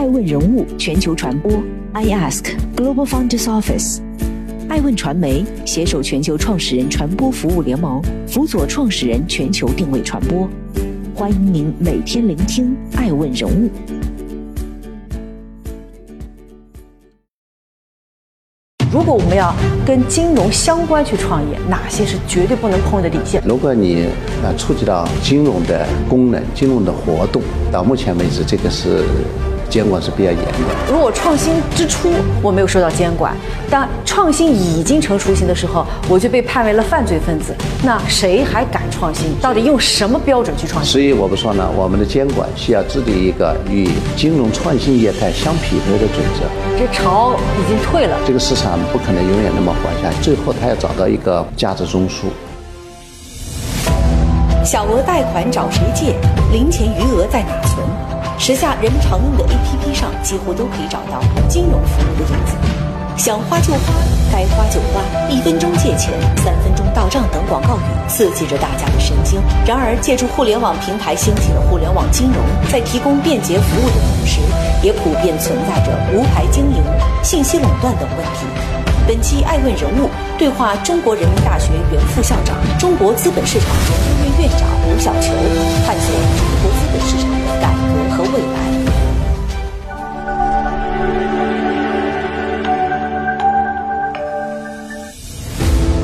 爱问人物全球传播，I Ask Global Founders Office，爱问传媒携手全球创始人传播服务联盟，辅佐创始人全球定位传播。欢迎您每天聆听爱问人物。如果我们要跟金融相关去创业，哪些是绝对不能碰的底线？如果你呃触及到金融的功能、金融的活动，到目前为止，这个是。监管是比较严的。如果创新之初我没有受到监管，当创新已经成雏形的时候，我就被判为了犯罪分子，那谁还敢创新？到底用什么标准去创新？所以我不说呢，我们的监管需要制定一个与金融创新业态相匹配的准则。这潮已经退了，这个市场不可能永远那么活下去，最后它要找到一个价值中枢。小额贷款找谁借？零钱余额在哪存？时下人们常用的 APP 上几乎都可以找到金融服务的影子。想花就花，该花就花，一分钟借钱，三分钟到账等广告语刺激着大家的神经。然而，借助互联网平台兴起的互联网金融，在提供便捷服务的同时，也普遍存在着无牌经营、信息垄断等问题。本期爱问人物对话中国人民大学原副校长、中国资本市场研究院院长吴晓球，探索中国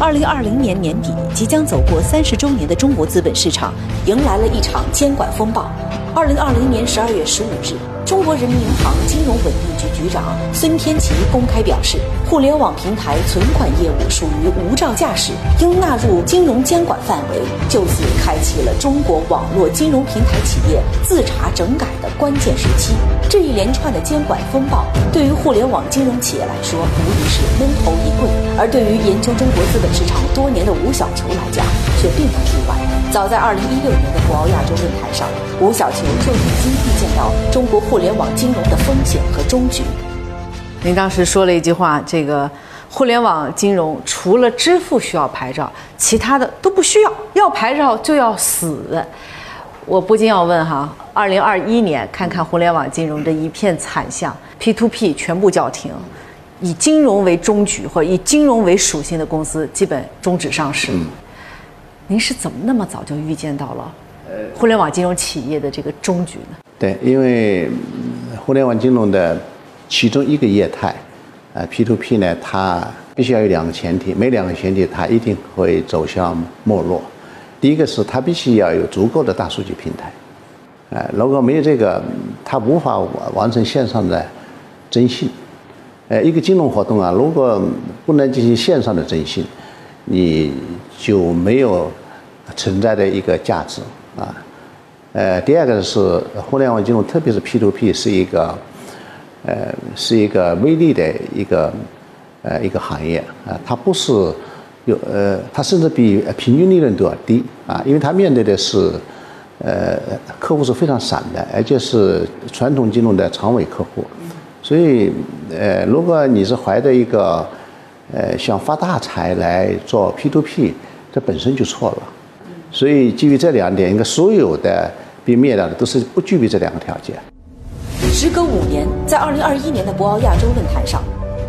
二零二零年年底，即将走过三十周年的中国资本市场，迎来了一场监管风暴。二零二零年十二月十五日。中国人民银行金融稳定局局长孙天琦公开表示，互联网平台存款业务属于无照驾驶，应纳入金融监管范围，就此开启了中国网络金融平台企业自查整改的关键时期。这一连串的监管风暴，对于互联网金融企业来说，无疑是闷头一棍；而对于研究中国资本市场多年的吴晓球来讲，却并不例外。早在二零一六年的博鳌亚洲论坛上，吴小球就已经预见到中国互联网金融的风险和终局。您当时说了一句话：“这个互联网金融除了支付需要牌照，其他的都不需要，要牌照就要死。”我不禁要问哈：二零二一年，看看互联网金融这一片惨象，P to P 全部叫停，以金融为终局或以金融为属性的公司基本终止上市。您是怎么那么早就预见到了互联网金融企业的这个终局呢？对，因为互联网金融的其中一个业态，呃，P to P 呢，它必须要有两个前提，每两个前提它一定会走向没落。第一个是它必须要有足够的大数据平台，呃，如果没有这个，它无法完成线上的征信。呃，一个金融活动啊，如果不能进行线上的征信，你就没有存在的一个价值啊。呃，第二个是互联网金融，特别是 P to P 是一个呃是一个微利的一个呃一个行业啊，它不是有呃，它甚至比平均利润都要低啊，因为它面对的是呃客户是非常散的，而且是传统金融的长尾客户，所以呃，如果你是怀着一个呃，想发大财来做 P to P，这本身就错了。所以基于这两点，应该所有的被灭掉的都是不具备这两个条件。时隔五年，在二零二一年的博鳌亚洲论坛上，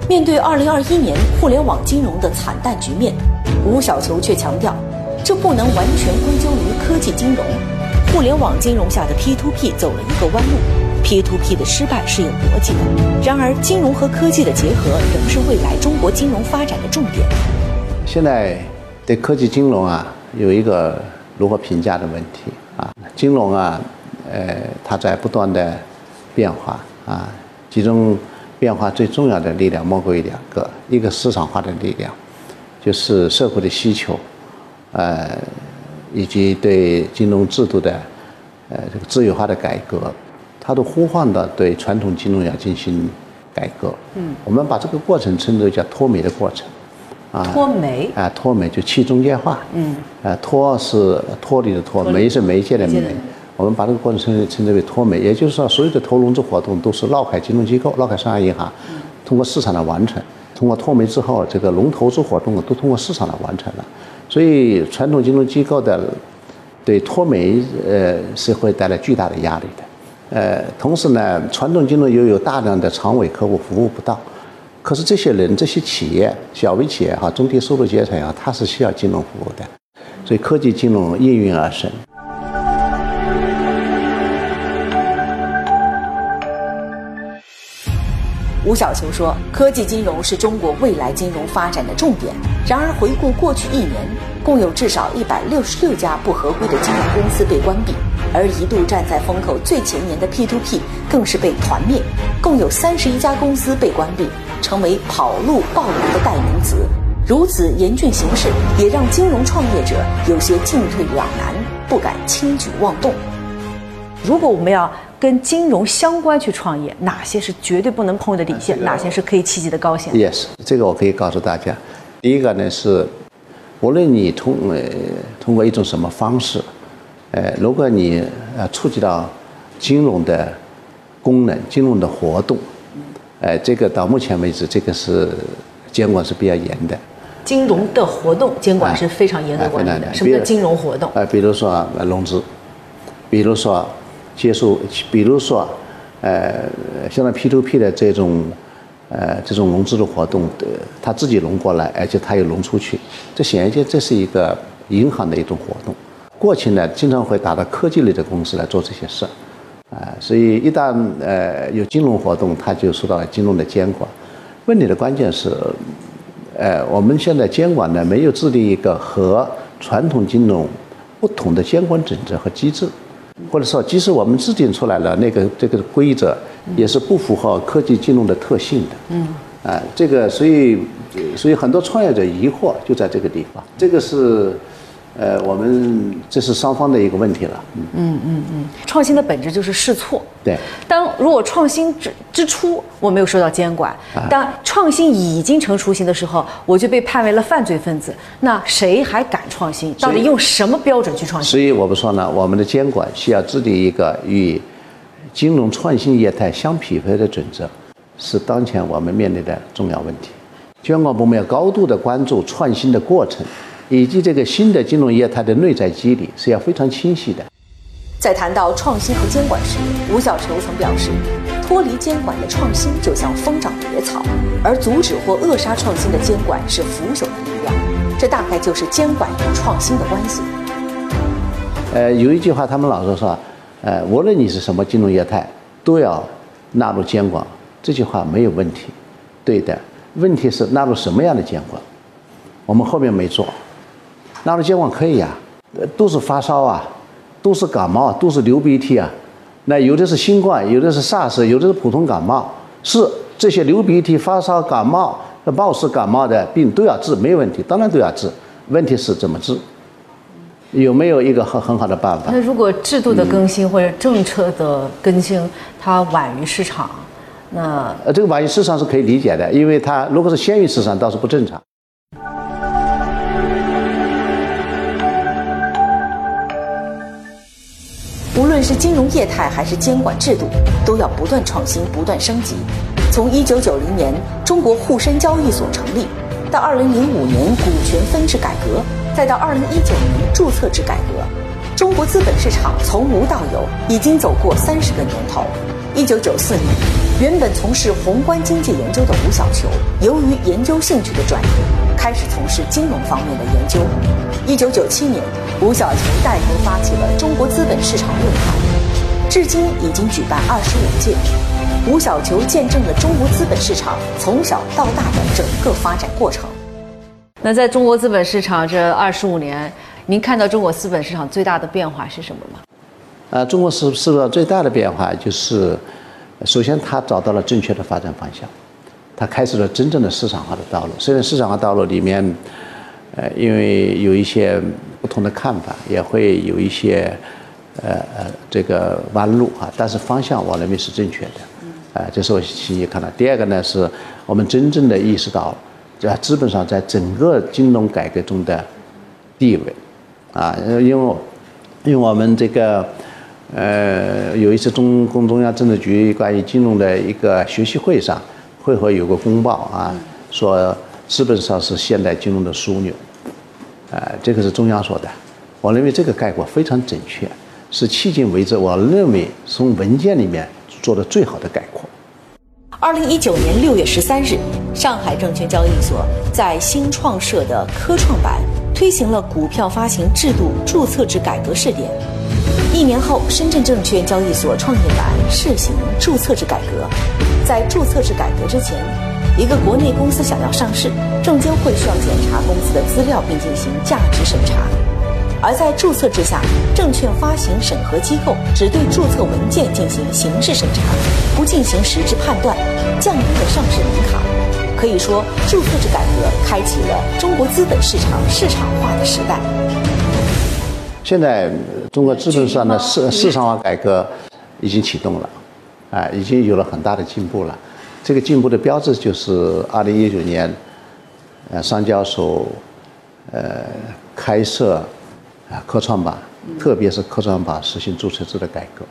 面对二零二一年互联网金融的惨淡局面，吴晓球却强调，这不能完全归咎于科技金融，互联网金融下的 P to P 走了一个弯路。P to P 的失败是有逻辑的，然而金融和科技的结合仍是未来中国金融发展的重点。现在对科技金融啊有一个如何评价的问题啊，金融啊，呃，它在不断的变化啊，其中变化最重要的力量莫过于两个，一个市场化的力量，就是社会的需求，呃，以及对金融制度的呃这个自由化的改革。它都呼唤的对传统金融要进行改革。嗯，我们把这个过程称之为叫脱媒的过程。啊，脱媒啊，脱媒就去中介化。嗯，啊，脱是脱离的脱，媒是媒介的媒。我们把这个过程称称之为脱媒，也就是说，所有的投融资活动都是绕开金融机构，绕开商业银行，通过市场来完成。通过脱媒之后，这个融投资活动都通过市场来完成了。所以，传统金融机构的对脱媒呃是会带来巨大的压力的。呃，同时呢，传统金融又有大量的长尾客户服务不到。可是这些人、这些企业、小微企业哈、中低收入阶层啊，他是需要金融服务的，所以科技金融应运而生。吴晓球说：“科技金融是中国未来金融发展的重点。然而，回顾过去一年，共有至少一百六十六家不合规的金融公司被关闭，而一度站在风口最前沿的 P2P 更是被团灭。共有三十一家公司被关闭，成为跑路暴雷的代名词。如此严峻形势，也让金融创业者有些进退两难，不敢轻举妄动。如果我们要跟金融相关去创业，哪些是绝对不能碰的底线？哪些是可以企及的高线？Yes，这个我可以告诉大家。第一个呢是，无论你通呃通过一种什么方式，呃，如果你呃触及到金融的功能、金融的活动，呃，这个到目前为止，这个是监管是比较严的。金融的活动监管是非常严格管理的。什么叫金融活动？呃，比如说融资，比如说。接受，比如说，呃，像那 P to P 的这种，呃，这种融资的活动的，他自己融过来，而且他又融出去，这显然就这是一个银行的一种活动。过去呢，经常会打到科技类的公司来做这些事，啊，所以一旦呃有金融活动，它就受到了金融的监管。问题的关键是，呃，我们现在监管呢没有制定一个和传统金融不同的监管准则和机制。或者说，即使我们制定出来了那个这个规则，也是不符合科技金融的特性的。嗯，啊，这个所以，所以很多创业者疑惑就在这个地方。这个是。呃，我们这是双方的一个问题了。嗯嗯嗯，创新的本质就是试错。对。当如果创新之之初我没有受到监管，当创新已经成雏形的时候，我就被判为了犯罪分子。那谁还敢创新？到底用什么标准去创新？所以我们说呢，我们的监管需要制定一个与金融创新业态相匹配的准则，是当前我们面临的重要问题。监管部门要高度的关注创新的过程。以及这个新的金融业态的内在机理是要非常清晰的。在谈到创新和监管时，吴晓球曾表示，脱离监管的创新就像疯长野草，而阻止或扼杀创新的监管是腐朽的力量。这大概就是监管与创新的关系。呃，有一句话，他们老是说，呃，无论你是什么金融业态，都要纳入监管。这句话没有问题，对的。问题是纳入什么样的监管？我们后面没做。纳入监管可以呀，都是发烧啊，都是感冒，都是流鼻涕啊。那有的是新冠，有的是 SARS，有的是普通感冒。是这些流鼻涕、发烧、感冒、貌似感冒的病都要治，没有问题，当然都要治。问题是怎么治？有没有一个很很好的办法？那如果制度的更新或者政策的更新它晚于市场，那呃，这个晚于市场是可以理解的，因为它如果是先于市场，倒是不正常。无论是金融业态还是监管制度，都要不断创新、不断升级。从一九九零年中国沪深交易所成立，到二零零五年股权分置改革，再到二零一九年注册制改革，中国资本市场从无到有，已经走过三十个年头。一九九四年，原本从事宏观经济研究的吴晓球，由于研究兴趣的转移，开始从事金融方面的研究。一九九七年，吴晓球带头发起了中国资本市场论坛，至今已经举办二十五届。吴晓球见证了中国资本市场从小到大的整个发展过程。那在中国资本市场这二十五年，您看到中国资本市场最大的变化是什么吗？呃，中国市市场最大的变化就是，首先它找到了正确的发展方向，它开始了真正的市场化的道路。虽然市场化道路里面，呃，因为有一些不同的看法，也会有一些呃呃这个弯路啊，但是方向我认为是正确的。呃，这是我亲眼看到。第二个呢，是我们真正的意识到，在资本上在整个金融改革中的地位，啊，因为因为我们这个。呃，有一次中共中央政治局关于金融的一个学习会上，会后有个公报啊，说资本上是现代金融的枢纽，呃，这个是中央说的，我认为这个概括非常准确。是迄今为止我认为从文件里面做的最好的概括。二零一九年六月十三日，上海证券交易所，在新创社的科创板推行了股票发行制度注册制改革试点。一年后，深圳证券交易所创业板试行注册制改革。在注册制改革之前，一个国内公司想要上市，证监会需要检查公司的资料并进行价值审查。而在注册制下，证券发行审核机构只对注册文件进行形式审查，不进行实质判断，降低了上市门槛。可以说，注册制改革开启了中国资本市场市场化的时代。现在，中国资本市场的市市场化改革已经启动了，啊，已经有了很大的进步了。这个进步的标志就是二零一九年，呃，上交所，呃，开设。啊，科创板，特别是科创板实行注册制的改革，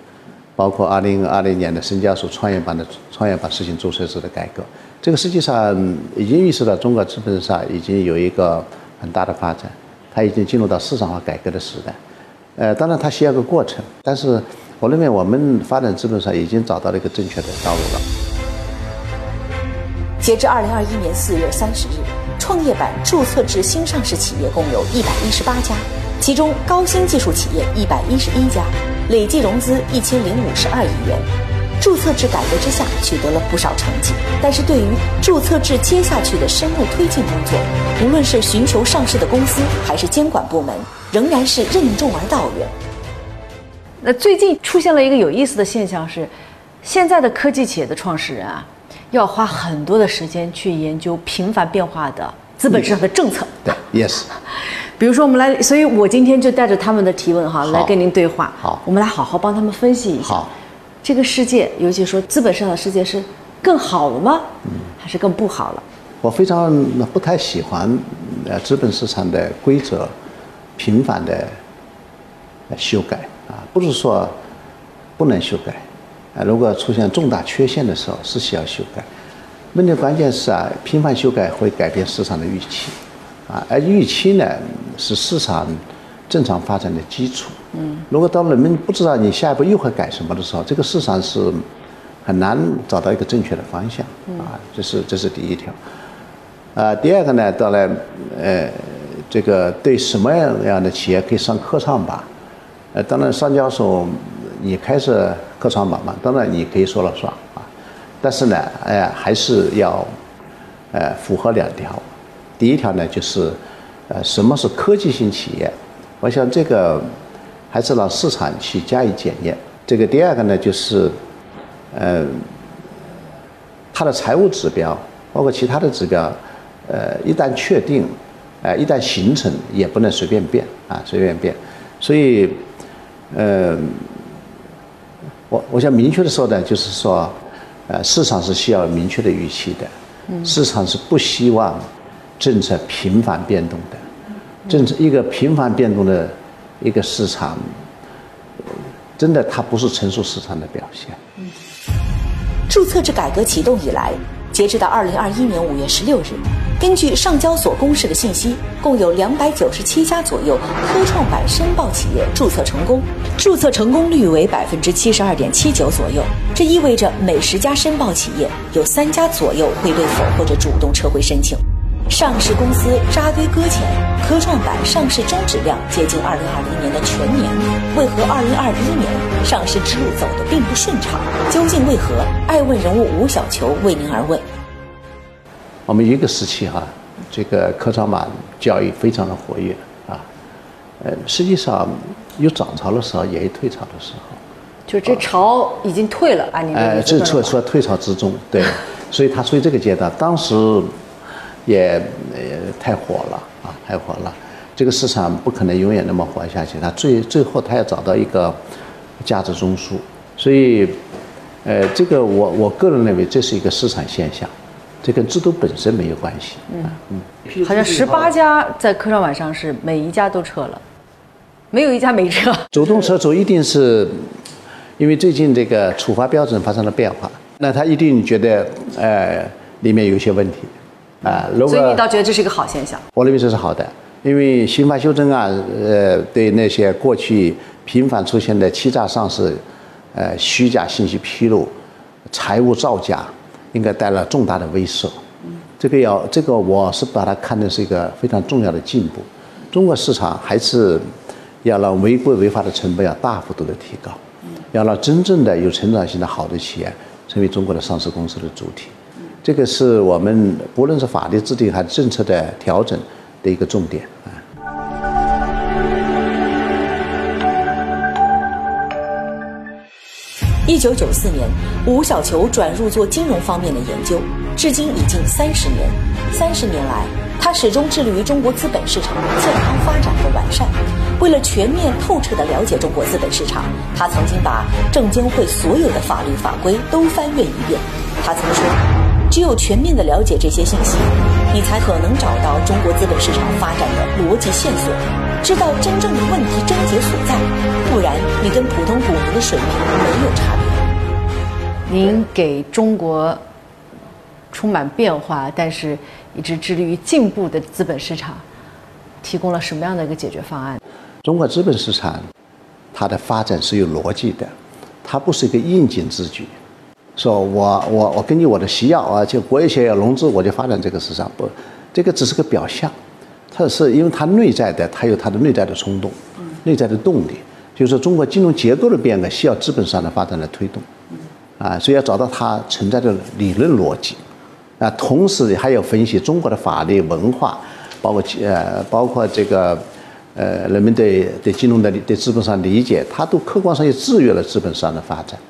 包括二零二零年的深交所创业板的创业板实行注册制的改革，这个实际上已经预示到中国资本市场已经有一个很大的发展，它已经进入到市场化改革的时代。呃，当然它需要个过程，但是我认为我们发展资本上已经找到了一个正确的道路了。截至二零二一年四月三十日，创业板注册制新上市企业共有一百一十八家。其中高新技术企业一百一十一家，累计融资一千零五十二亿元。注册制改革之下取得了不少成绩，但是对于注册制接下去的深入推进工作，无论是寻求上市的公司还是监管部门，仍然是任重而道远。那最近出现了一个有意思的现象是，现在的科技企业的创始人啊，要花很多的时间去研究频繁变化的资本市场的政策。对，yes。比如说，我们来，所以我今天就带着他们的提问哈来跟您对话。好，我们来好好帮他们分析一下。好，这个世界，尤其说资本市场的世界是更好了吗？嗯，还是更不好了？我非常不太喜欢呃资本市场的规则频繁的修改啊，不是说不能修改啊，如果出现重大缺陷的时候是需要修改。问题关键是啊，频繁修改会改变市场的预期。啊，而预期呢是市场正常发展的基础。嗯，如果当人们不知道你下一步又会改什么的时候，这个市场是很难找到一个正确的方向。啊，这是这是第一条。啊，第二个呢，到了，呃，这个对什么样样的企业可以上科创板？呃，当然上交所你开设科创板嘛，当然你可以说了算啊。但是呢，哎，还是要呃符合两条。第一条呢，就是，呃，什么是科技型企业？我想这个还是让市场去加以检验。这个第二个呢，就是，呃，它的财务指标，包括其他的指标，呃，一旦确定，呃，一旦形成，也不能随便变啊，随便变。所以，呃，我我想明确的说呢，就是说，呃，市场是需要明确的预期的，市场是不希望。政策频繁变动的，政策一个频繁变动的一个市场，真的它不是成熟市场的表现。注册制改革启动以来，截止到二零二一年五月十六日，根据上交所公示的信息，共有两百九十七家左右科创板申报企业注册成功，注册成功率为百分之七十二点七九左右。这意味着每十家申报企业有三家左右会被否或者主动撤回申请。上市公司扎堆搁浅，科创板上市终止量接近二零二零年的全年，为何二零二一年上市之路走得并不顺畅？究竟为何？爱问人物吴小球为您而问。我们一个时期哈，这个科创板交易非常的活跃啊，呃，实际上有涨潮的时候，也有退潮的时候。就这潮已经退了，啊！你哎，这处处在退潮之中，对，所以它处于这个阶段，当时。也也太火了啊，太火了！这个市场不可能永远那么活下去，它最最后它要找到一个价值中枢，所以，呃，这个我我个人认为这是一个市场现象，这跟制度本身没有关系。嗯嗯，好像十八家在科创板上市，每一家都撤了，没有一家没撤。主动撤出一定是因为最近这个处罚标准发生了变化，那他一定觉得呃里面有一些问题。啊，所以你倒觉得这是一个好现象？我认为这是好的，因为刑法修正案，呃，对那些过去频繁出现的欺诈上市、呃虚假信息披露、财务造假，应该带来重大的威慑。这个要这个我是把它看的是一个非常重要的进步。中国市场还是要让违规违法的成本要大幅度的提高，要让真正的有成长性的好的企业成为中国的上市公司的主体。这个是我们不论是法律制定还是政策的调整的一个重点啊。一九九四年，吴小球转入做金融方面的研究，至今已近三十年。三十年来，他始终致力于中国资本市场的健康发展和完善。为了全面透彻地了解中国资本市场，他曾经把证监会所有的法律法规都翻阅一遍。他曾说：“只有全面地了解这些信息，你才可能找到中国资本市场发展的逻辑线索。”知道真正的问题症结所在，不然你跟普通股民的水平没有差别。您给中国充满变化，但是一直致力于进步的资本市场，提供了什么样的一个解决方案？中国资本市场，它的发展是有逻辑的，它不是一个应景之举。说我我我根据我的需要啊，就国有企业要融资，我就发展这个市场，不，这个只是个表象。它是因为它内在的，它有它的内在的冲动，内在的动力，就是说中国金融结构的变革需要资本上的发展来推动，啊，所以要找到它存在的理论逻辑，啊，同时还要分析中国的法律文化，包括呃，包括这个呃，人们对对金融的对资本上理解，它都客观上也制约了资本上的发展，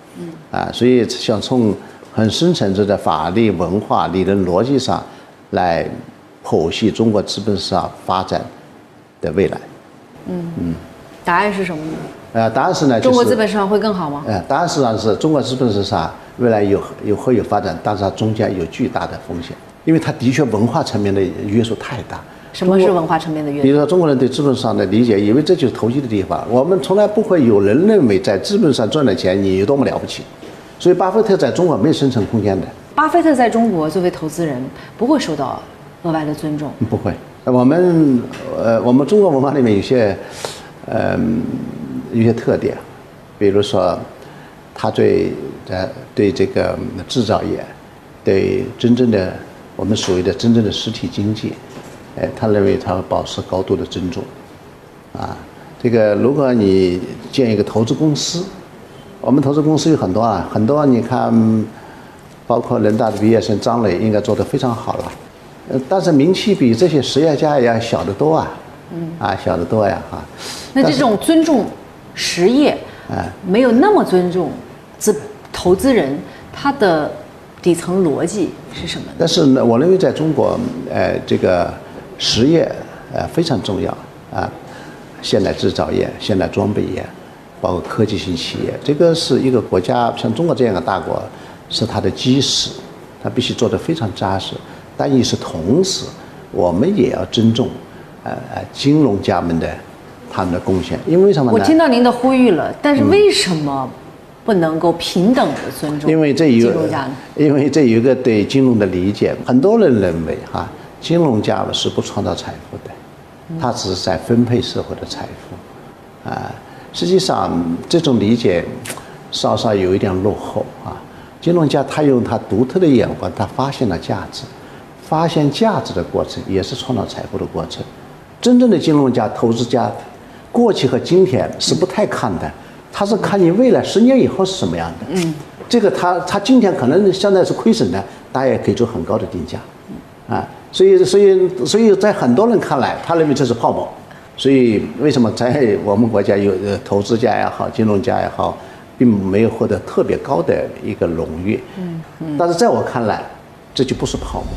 啊，所以想从很深层次的法律文化理论逻辑上来。剖析中国资本市场发展的未来。嗯嗯，答案是什么呢？呃，答案是呢，中国资本市场会更好吗？呃，答案实际上是中国资本市场未来有有会有发展，但是它中间有巨大的风险，因为它的确文化层面的约束太大。什么是文化层面的约束？比如说中国人对资本市场的理解，以为这就是投机的地方。我们从来不会有人认为在资本上赚的钱你有多么了不起，所以巴菲特在中国没有生存空间的。巴菲特在中国作为投资人不会受到。额外的尊重。不会，我们呃，我们中国文化里面有些，呃，有些特点，比如说，他对呃对这个制造业，对真正的我们所谓的真正的实体经济，哎，他认为他保持高度的尊重，啊，这个如果你建一个投资公司，我们投资公司有很多啊，很多你看，包括人大的毕业生张磊应该做得非常好了。呃，但是名气比这些实业家要小得多啊，嗯，啊，小得多呀，哈。那这种尊重实业，啊，没有那么尊重资投资人，他的底层逻辑是什么？但是呢，我认为在中国，呃，这个实业呃非常重要啊，现代制造业、现代装备业，包括科技型企业，这个是一个国家像中国这样的大国，是它的基石，它必须做得非常扎实。但也是同时，我们也要尊重，呃呃，金融家们的他们的贡献，因为什么呢？我听到您的呼吁了，但是为什么不能够平等的尊重？因为这有，因为这有一个对金融的理解，很多人认为哈，金融家是不创造财富的，他只是在分配社会的财富，啊，实际上这种理解稍稍有一点落后啊。金融家他用他独特的眼光，他发现了价值。发现价值的过程也是创造财富的过程。真正的金融家、投资家，过去和今天是不太看的，他是看你未来十年以后是什么样的。嗯，这个他他今天可能现在是亏损的，大家也可以做很高的定价。啊，所以所以所以在很多人看来，他认为这是泡沫。所以为什么在我们国家有呃投资家也好，金融家也好，并没有获得特别高的一个荣誉。嗯嗯，但是在我看来，这就不是泡沫。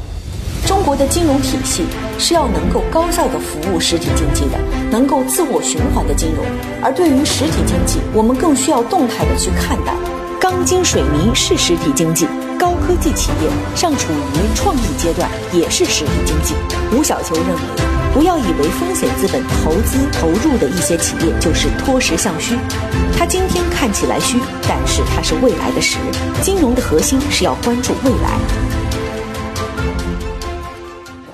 中国的金融体系是要能够高效的服务实体经济的，能够自我循环的金融。而对于实体经济，我们更需要动态的去看待。钢筋水泥是实体经济，高科技企业尚处于创意阶段，也是实体经济。吴小球认为，不要以为风险资本投资投入的一些企业就是脱实向虚，它今天看起来虚，但是它是未来的实。金融的核心是要关注未来。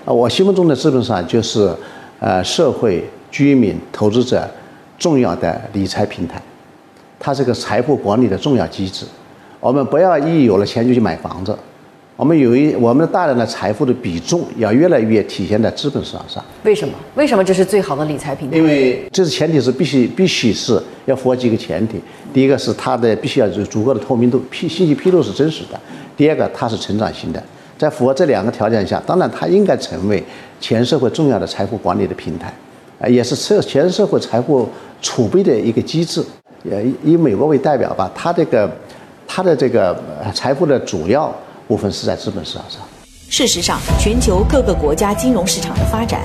啊，我心目中的资本市场就是，呃，社会、居民、投资者重要的理财平台，它是个财富管理的重要机制。我们不要一有了钱就去买房子，我们有一我们大量的财富的比重要越来越体现在资本市场上。为什么？为什么这是最好的理财平台？因为这是前提是必须必须是要符合几个前提。第一个是它的必须要有足够的透明度，披信息披露是真实的；第二个它是成长型的。在符合这两个条件下，当然它应该成为全社会重要的财富管理的平台，啊，也是社全社会财富储备的一个机制。呃，以美国为代表吧，它这个它的这个财富的主要部分是在资本市场上。事实上，全球各个国家金融市场的发展。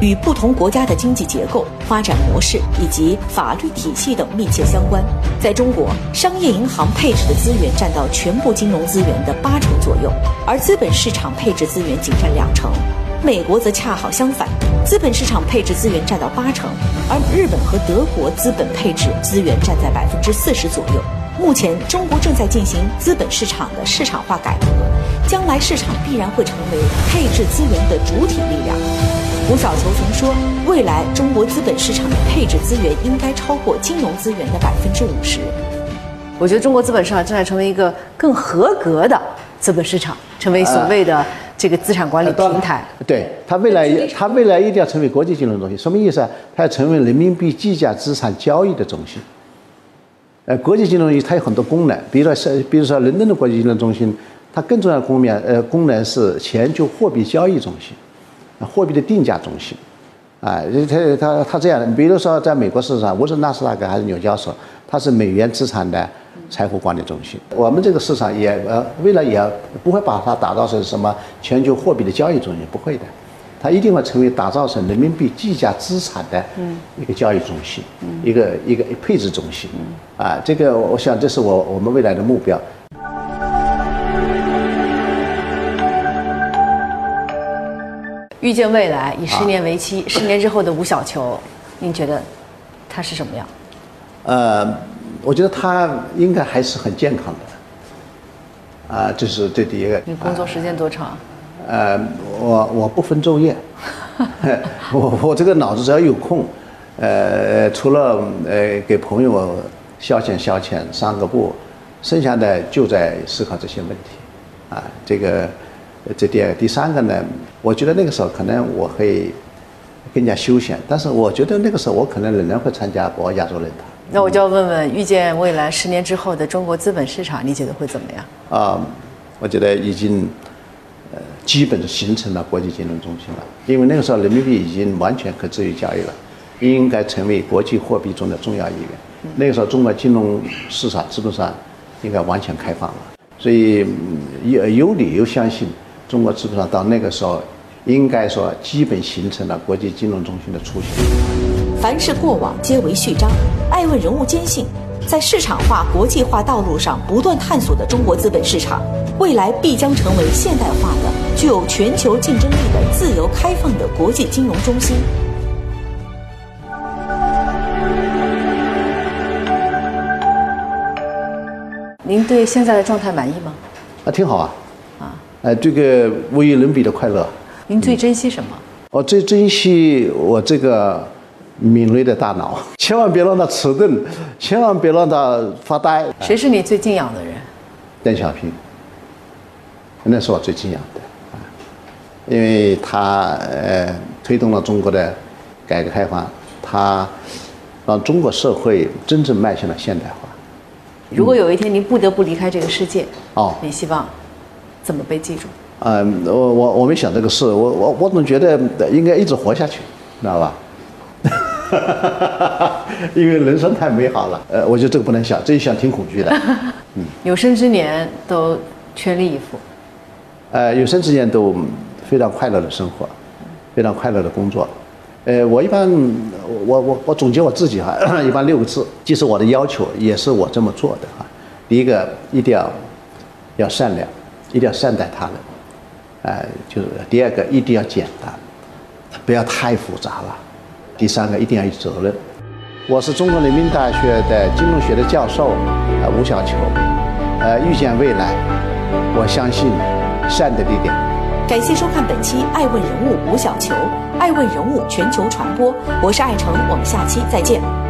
与不同国家的经济结构、发展模式以及法律体系等密切相关。在中国，商业银行配置的资源占到全部金融资源的八成左右，而资本市场配置资源仅占两成。美国则恰好相反，资本市场配置资源占到八成，而日本和德国资本配置资源占在百分之四十左右。目前，中国正在进行资本市场的市场化改革，将来市场必然会成为配置资源的主体力量。吴少球曾说：“未来中国资本市场的配置资源应该超过金融资源的百分之五十。”我觉得中国资本市场正在成为一个更合格的资本市场，成为所谓的这个资产管理平台。对它未来，它未来一定要成为国际金融中心。什么意思啊？它要成为人民币计价资产交易的中心。呃，国际金融中心它有很多功能，比如说是，比如说伦敦的国际金融中心，它更重要的功能，呃，功能是全球货币交易中心。货币的定价中心，啊，它它它这样的，比如说在美国市场，无论纳斯达克还是纽交所，它是美元资产的财富管理中心。我们这个市场也呃，未来也不会把它打造成什么全球货币的交易中心，不会的，它一定会成为打造成人民币计价资产的一个交易中心，一个一个配置中心。啊，这个我想这是我我们未来的目标。预见未来，以十年为期，十年之后的吴小球，您觉得他是什么样？呃，我觉得他应该还是很健康的。啊，这是这第一个。你工作时间多长？呃，我我不分昼夜，我我这个脑子只要有空，呃，除了呃给朋友消遣消遣、散个步，剩下的就在思考这些问题。啊，这个。这第二、第三个呢？我觉得那个时候可能我会更加休闲，但是我觉得那个时候我可能仍然会参加博鳌亚洲论坛。那我就要问问，预见未来十年之后的中国资本市场，你觉得会怎么样？啊，我觉得已经呃基本形成了国际金融中心了，因为那个时候人民币已经完全可自由交易了，应该成为国际货币中的重要一员。那个时候中国金融市场基本上应该完全开放了，所以有有理由相信。中国资本上到那个时候，应该说基本形成了国际金融中心的雏形。凡是过往皆为序章。爱问人物坚信，在市场化、国际化道路上不断探索的中国资本市场，未来必将成为现代化的、具有全球竞争力的自由开放的国际金融中心。您对现在的状态满意吗？啊，挺好啊。呃，这个无与伦比的快乐。您最珍惜什么？我最珍惜我这个敏锐的大脑，千万别让它迟钝，千万别让它发呆。谁是你最敬仰的人？邓小平，那是我最敬仰的，因为他呃推动了中国的改革开放，他让中国社会真正迈向了现代化。如果有一天您不得不离开这个世界，哦，你希望？怎么被记住？嗯，我我我没想这个事，我我我总觉得应该一直活下去，知道吧？因为人生太美好了，呃，我觉得这个不能想，这一想挺恐惧的。嗯，有生之年都全力以赴。呃，有生之年都非常快乐的生活，非常快乐的工作。呃，我一般我我我总结我自己哈，一般六个字，既是我的要求，也是我这么做的哈。第一个，一定要要善良。一定要善待他人，哎，就是第二个一定要简单，不要太复杂了。第三个一定要有责任。我是中国人民大学的金融学的教授，呃，吴小球，呃，预见未来，我相信善的力量。感谢收看本期《爱问人物》吴小球，《爱问人物》全球传播，我是爱成，我们下期再见。